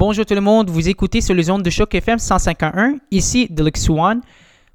Bonjour tout le monde, vous écoutez sur les ondes de Choc FM 151, ici Deluxe One.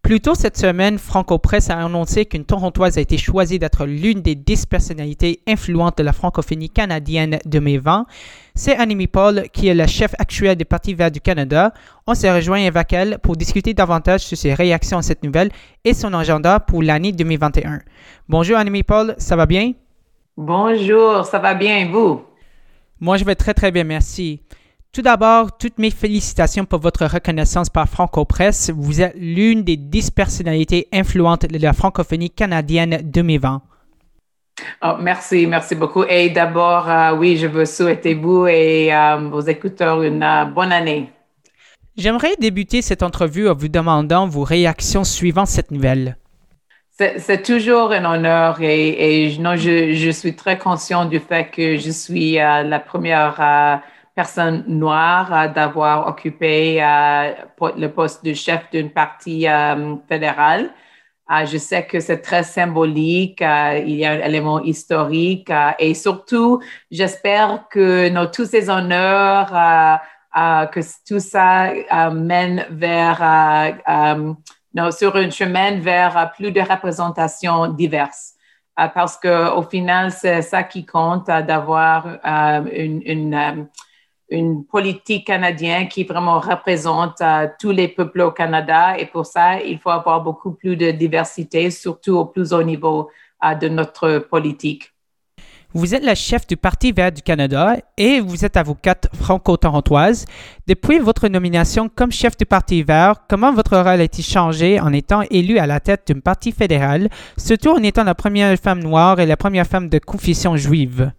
Plus tôt cette semaine, Franco Press a annoncé qu'une Torontoise a été choisie d'être l'une des 10 personnalités influentes de la francophonie canadienne de 2020. C'est Annemie Paul, qui est la chef actuelle du Parti vert du Canada. On s'est rejoint avec elle pour discuter davantage sur ses réactions à cette nouvelle et son agenda pour l'année 2021. Bonjour Annemie Paul, ça va bien? Bonjour, ça va bien, vous? Moi, je vais très très bien, merci. Tout d'abord, toutes mes félicitations pour votre reconnaissance par Franco Press. Vous êtes l'une des dix personnalités influentes de la francophonie canadienne 2020. Oh, merci, merci beaucoup. Et d'abord, euh, oui, je veux souhaiter vous et euh, vos écouteurs une euh, bonne année. J'aimerais débuter cette entrevue en vous demandant vos réactions suivant cette nouvelle. C'est toujours un honneur et, et non, je, je, suis très conscient du fait que je suis la première personne noire d'avoir occupé euh, le poste de chef d'une partie euh, fédérale. Euh, je sais que c'est très symbolique, il y a un élément historique et surtout, j'espère que tous ces honneurs, que tout ça mène vers, sur un chemin vers plus de représentations diverses parce qu'au final, c'est ça qui compte, d'avoir une, une politique canadienne qui vraiment représente euh, tous les peuples au Canada. Et pour ça, il faut avoir beaucoup plus de diversité, surtout au plus haut niveau euh, de notre politique. Vous êtes la chef du Parti vert du Canada et vous êtes avocate franco-torontoise. Depuis votre nomination comme chef du Parti vert, comment votre rôle a-t-il changé en étant élue à la tête d'un parti fédéral, surtout en étant la première femme noire et la première femme de confession juive?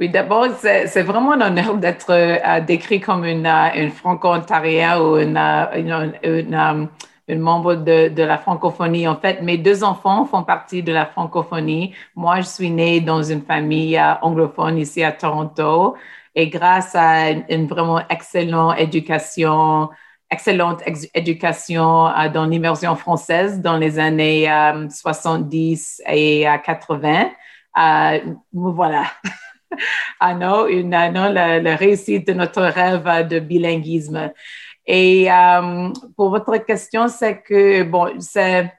Oui, d'abord, c'est vraiment un honneur d'être euh, décrit comme une, euh, une franco-ontarienne ou une, euh, membre de, la francophonie. En fait, mes deux enfants font partie de la francophonie. Moi, je suis née dans une famille anglophone ici à Toronto et grâce à une, vraiment excellente éducation, excellente éducation dans l'immersion française dans les années 70 et 80, me voilà. ah non, une, ah non la, réussite de notre rêve de bilinguisme. Et euh, pour votre question, c'est que, bon, c'est,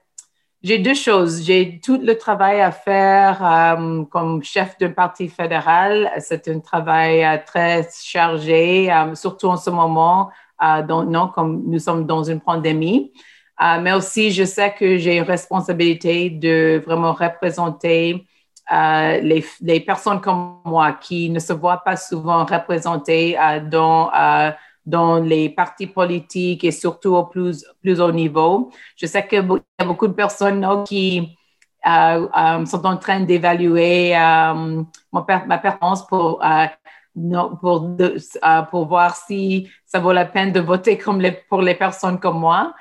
j'ai deux choses. J'ai tout le travail à faire euh, comme chef d'un parti fédéral. C'est un travail euh, très chargé, surtout en ce moment, non, comme nous sommes dans une pandémie. mais aussi, je sais que j'ai une responsabilité de vraiment représenter euh, les, personnes comme moi qui ne se voient pas souvent représentées euh, dans, euh, dans les partis politiques et surtout au plus, plus haut niveau. Je sais qu'il y a beaucoup de personnes qui sont en train d'évaluer ma performance pour, pour, pour voir si ça vaut la peine de voter pour les personnes comme moi.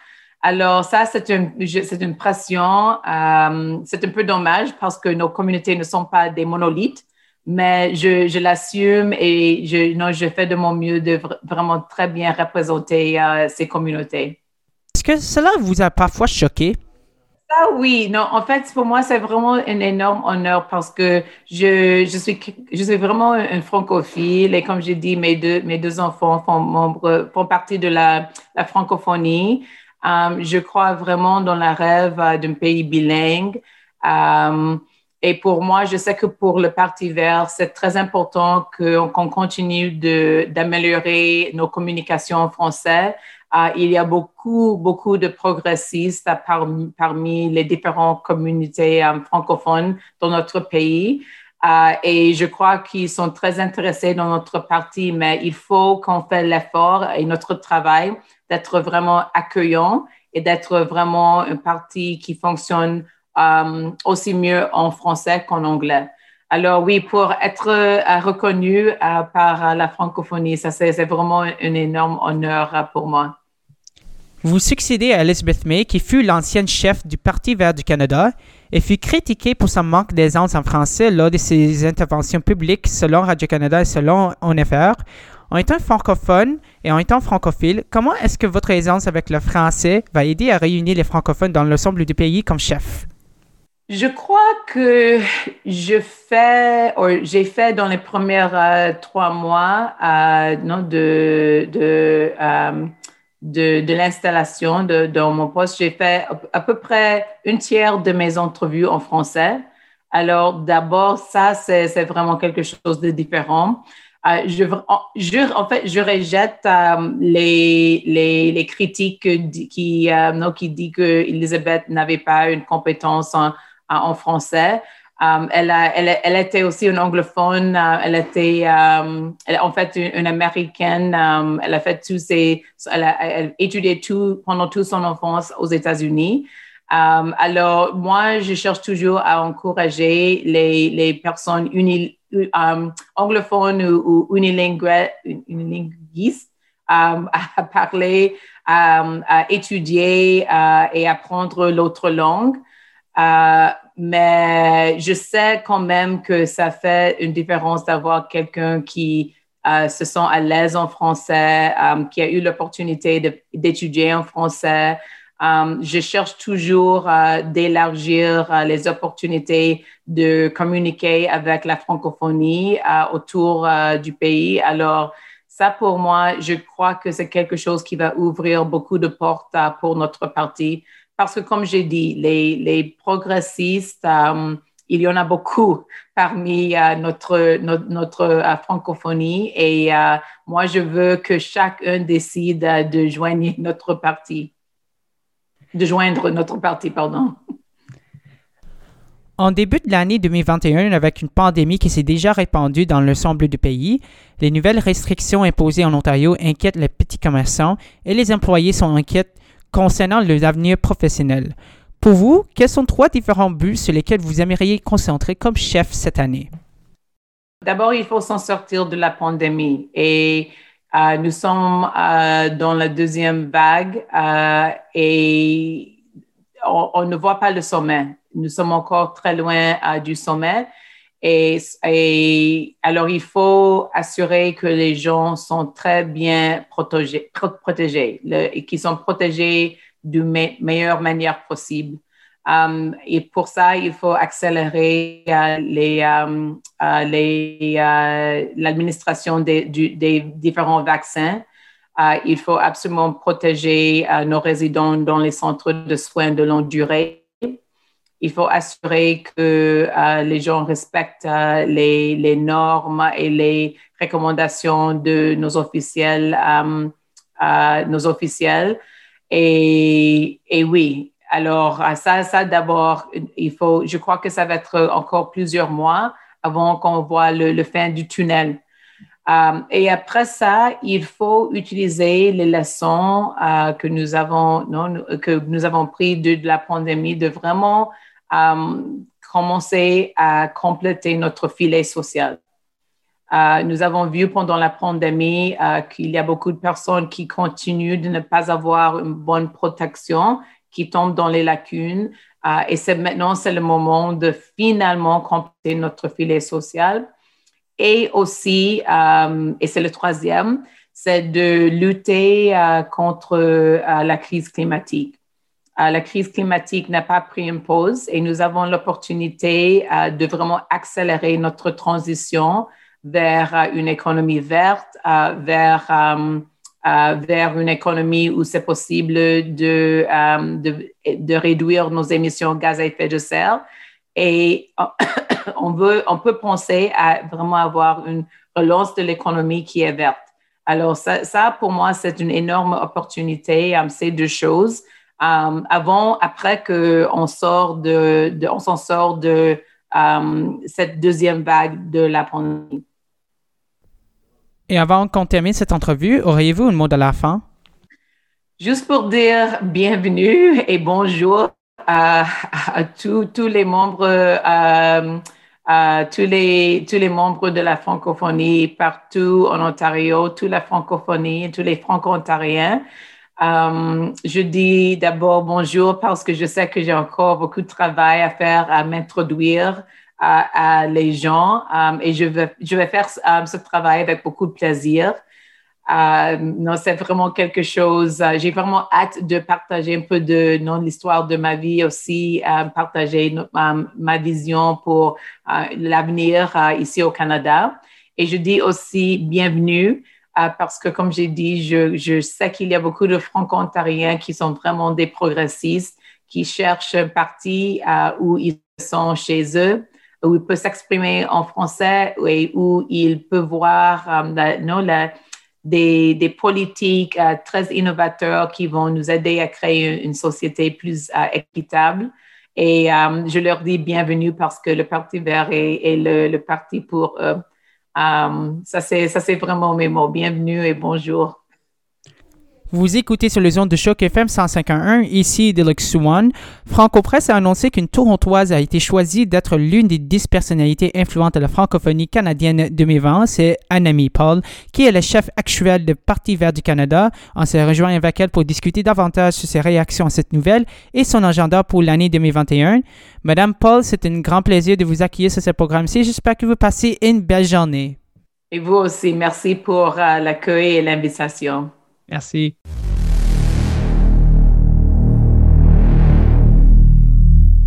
Alors ça, c'est une, c'est une pression. Euh, c'est un peu dommage parce que nos communautés ne sont pas des monolithes, mais je, je l'assume et je, non, je fais de mon mieux de vraiment très bien représenter euh, ces communautés. Est-ce que cela vous a parfois choqué? Ah oui, non, en fait, pour moi, c'est vraiment un énorme honneur parce que je, je, suis, je suis vraiment un francophile et comme j'ai dit, mes deux, mes deux enfants font, membre, font partie de la, la francophonie. Um, je crois vraiment dans la rêve euh, d'un pays bilingue. Um, et pour moi, je sais que pour le Parti vert, c'est très important qu'on continue d'améliorer nos communications en français. Uh, il y a beaucoup, beaucoup de progressistes parmi, parmi les différentes communautés um, francophones dans notre pays. Uh, et je crois qu'ils sont très intéressés dans notre parti, mais il faut qu'on fasse l'effort et notre travail d'être vraiment accueillant et d'être vraiment un parti qui fonctionne euh, aussi mieux en français qu'en anglais. Alors oui, pour être euh, reconnu euh, par la francophonie, ça c'est vraiment un, énorme honneur pour moi. Vous succédez à Elizabeth May, qui fut l'ancienne chef du Parti vert du Canada et fut critiquée pour son manque d'aisance en français lors de ses interventions publiques selon Radio-Canada et selon ONFR. En étant francophone et en étant francophile, comment est-ce que votre aisance avec le français va aider à réunir les francophones dans l'ensemble du pays comme chef? Je crois que je fais, j'ai fait dans les premières euh, trois mois euh, non, de, de, euh, de, de l'installation de, dans mon poste, j'ai fait à peu près une tiers de mes entrevues en français. Alors, d'abord, ça, c'est vraiment quelque chose de différent. Euh, je, je, en fait, je rejette euh, les, les, les, critiques qui, euh, qui disent que Elisabeth n'avait pas une compétence en, en français. Elle, a, elle, elle, était aussi une anglophone. elle était elle, en fait une, américaine. elle a fait tous ses, elle a, elle étudié tout pendant toute son enfance aux États-Unis. alors, moi, je cherche toujours à encourager les, les personnes uni, um, anglophone ou, ou unilinguistes um, à parler, um, à étudier uh, et apprendre l'autre langue. Uh, mais je sais quand même que ça fait une différence d'avoir quelqu'un qui uh, se sent à l'aise en français, um, qui a eu l'opportunité d'étudier en français, Um, je cherche toujours d'élargir les opportunités de communiquer avec la francophonie autour du pays. Alors, ça, pour moi, je crois que c'est quelque chose qui va ouvrir beaucoup de portes pour notre parti. Parce que, comme j'ai dit, les, progressistes, um, il y en a beaucoup parmi notre, notre, notre francophonie et moi, je veux que chacun décide de joindre notre parti de joindre notre parti, pardon. En début de l'année 2021, avec une pandémie qui s'est déjà répandue dans l'ensemble du pays, les nouvelles restrictions imposées en Ontario inquiètent les petits commerçants et les employés sont inquiets concernant leur avenir professionnel. Pour vous, quels sont trois différents buts sur lesquels vous aimeriez concentrer comme chef cette année? D'abord, il faut s'en sortir de la pandémie et euh, nous sommes euh, dans la deuxième vague euh, et on, ne voit pas le sommet. Nous sommes encore très loin du sommet. Et, et, alors, il faut assurer que les gens sont très bien protégés, protégés et qu'ils sont protégés de meilleure manière possible. Um, et pour ça, il faut accélérer les, um, les, uh, l'administration des, des, différents vaccins. il faut absolument protéger nos résidents dans les centres de soins de longue durée. Il faut assurer que les gens respectent les, les, normes et les recommandations de nos officiels. Um, nos officiels. Et, oui, alors, ça, ça d'abord, il faut, je crois que ça va être encore plusieurs mois avant qu'on voit le, fin du tunnel. Euh, et après ça, il faut utiliser les leçons euh, que nous avons, non, que nous avons pris de, la pandémie, de vraiment euh, commencer à compléter notre filet social. nous avons vu pendant la pandémie qu'il y a beaucoup de personnes qui continuent de ne pas avoir une bonne protection qui tombent dans les lacunes. Euh, et c'est maintenant, c'est le moment de finalement compléter notre filet social. Et aussi, euh, et c'est le troisième, c'est de lutter euh, contre la crise climatique. La crise climatique n'a pas pris une pause et nous avons l'opportunité de vraiment accélérer notre transition vers une économie verte, vers euh, vers une économie où c'est possible de, euh, de, de, réduire nos émissions de gaz à effet de serre. Et on, peut penser à vraiment avoir une relance de l'économie qui est verte. Alors, ça, ça pour moi, c'est une énorme opportunité. Um, ces deux choses. Um, avant, après qu'on sort de, de on s'en sort de um, cette deuxième vague de la pandémie. Et avant qu'on termine cette entrevue, auriez-vous un mot de la fin? Juste pour dire bienvenue et bonjour à, tous, les membres, à, tous, les, tous les membres de la francophonie partout en Ontario, toute la francophonie, tous les franco-ontariens. Euh, je dis d'abord bonjour parce que je sais que j'ai encore beaucoup de travail à faire à m'introduire à, les gens euh, et je vais, faire euh, ce travail avec beaucoup de plaisir. Non, c'est vraiment quelque chose. J'ai vraiment hâte de partager un peu de l'histoire de ma vie aussi, partager ma, vision pour l'avenir ici au Canada. Et je dis aussi bienvenue parce que, comme j'ai dit, je, sais qu'il y a beaucoup de franco-ontariens qui sont vraiment des progressistes, qui cherchent un parti où ils sont chez eux où ils peuvent s'exprimer en français et où ils peuvent voir non, la, des, politiques euh, très innovateurs qui vont nous aider à créer une, société plus euh, équitable. Et euh, je leur dis bienvenue parce que le Parti vert est, le, le, parti pour eux. Ça, c'est vraiment mes mots. Bienvenue et bonjour. Vous écoutez sur les ondes de choc FM 151, ici Deluxe One. Franco Presse a annoncé qu'une Torontoise a été choisie d'être l'une des dix personnalités influentes de la francophonie canadienne 2020. C'est Anami Paul, qui est le chef actuel du Parti vert du Canada. On s'est rejoint avec elle pour discuter davantage sur ses réactions à cette nouvelle et son agenda pour l'année 2021. Madame Paul, c'est un grand plaisir de vous accueillir sur ce programme-ci. J'espère que vous passez une belle journée. Et vous aussi, merci pour euh, l'accueil et l'invitation. Merci.